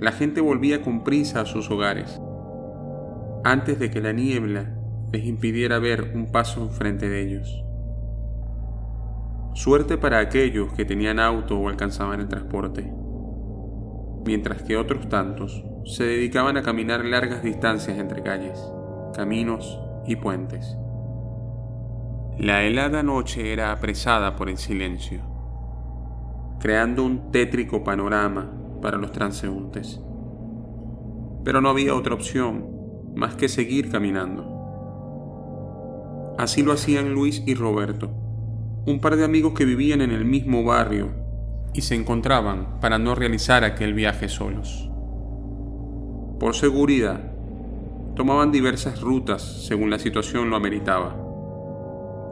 la gente volvía con prisa a sus hogares, antes de que la niebla les impidiera ver un paso enfrente de ellos. Suerte para aquellos que tenían auto o alcanzaban el transporte, mientras que otros tantos se dedicaban a caminar largas distancias entre calles, caminos y puentes. La helada noche era apresada por el silencio, creando un tétrico panorama para los transeúntes. Pero no había otra opción más que seguir caminando. Así lo hacían Luis y Roberto, un par de amigos que vivían en el mismo barrio y se encontraban para no realizar aquel viaje solos. Por seguridad, tomaban diversas rutas según la situación lo ameritaba.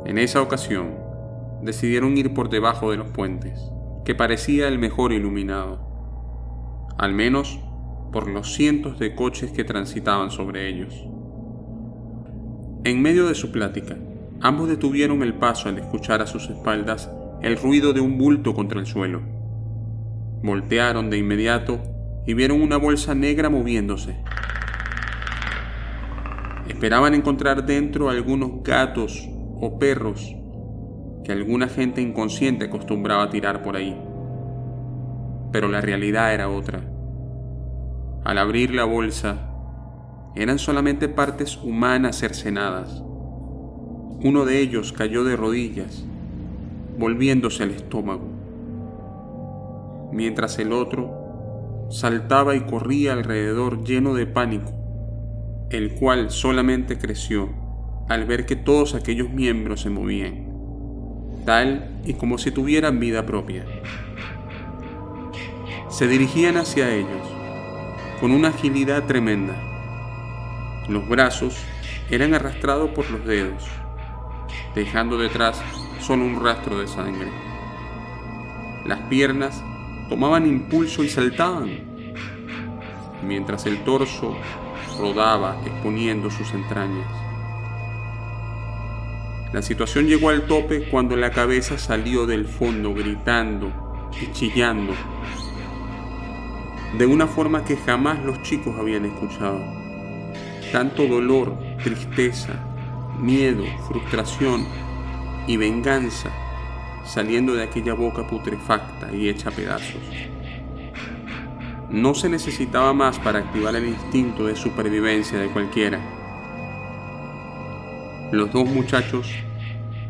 En esa ocasión, decidieron ir por debajo de los puentes, que parecía el mejor iluminado, al menos por los cientos de coches que transitaban sobre ellos. En medio de su plática, ambos detuvieron el paso al escuchar a sus espaldas el ruido de un bulto contra el suelo. Voltearon de inmediato y vieron una bolsa negra moviéndose. Esperaban encontrar dentro algunos gatos o perros que alguna gente inconsciente acostumbraba a tirar por ahí. Pero la realidad era otra. Al abrir la bolsa, eran solamente partes humanas cercenadas. Uno de ellos cayó de rodillas, volviéndose al estómago, mientras el otro saltaba y corría alrededor lleno de pánico, el cual solamente creció al ver que todos aquellos miembros se movían, tal y como si tuvieran vida propia. Se dirigían hacia ellos, con una agilidad tremenda. Los brazos eran arrastrados por los dedos, dejando detrás solo un rastro de sangre. Las piernas tomaban impulso y saltaban, mientras el torso rodaba exponiendo sus entrañas. La situación llegó al tope cuando la cabeza salió del fondo gritando y chillando de una forma que jamás los chicos habían escuchado. Tanto dolor, tristeza, miedo, frustración y venganza saliendo de aquella boca putrefacta y hecha pedazos. No se necesitaba más para activar el instinto de supervivencia de cualquiera. Los dos muchachos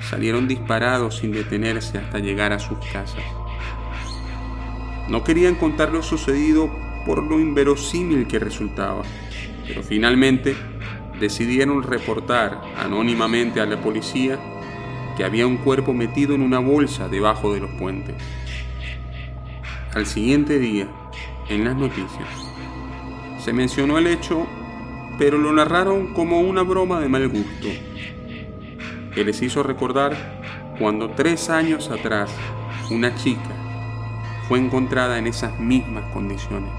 salieron disparados sin detenerse hasta llegar a sus casas. No querían contar lo sucedido por lo inverosímil que resultaba, pero finalmente decidieron reportar anónimamente a la policía que había un cuerpo metido en una bolsa debajo de los puentes. Al siguiente día, en las noticias, se mencionó el hecho, pero lo narraron como una broma de mal gusto, que les hizo recordar cuando tres años atrás una chica fue encontrada en esas mismas condiciones.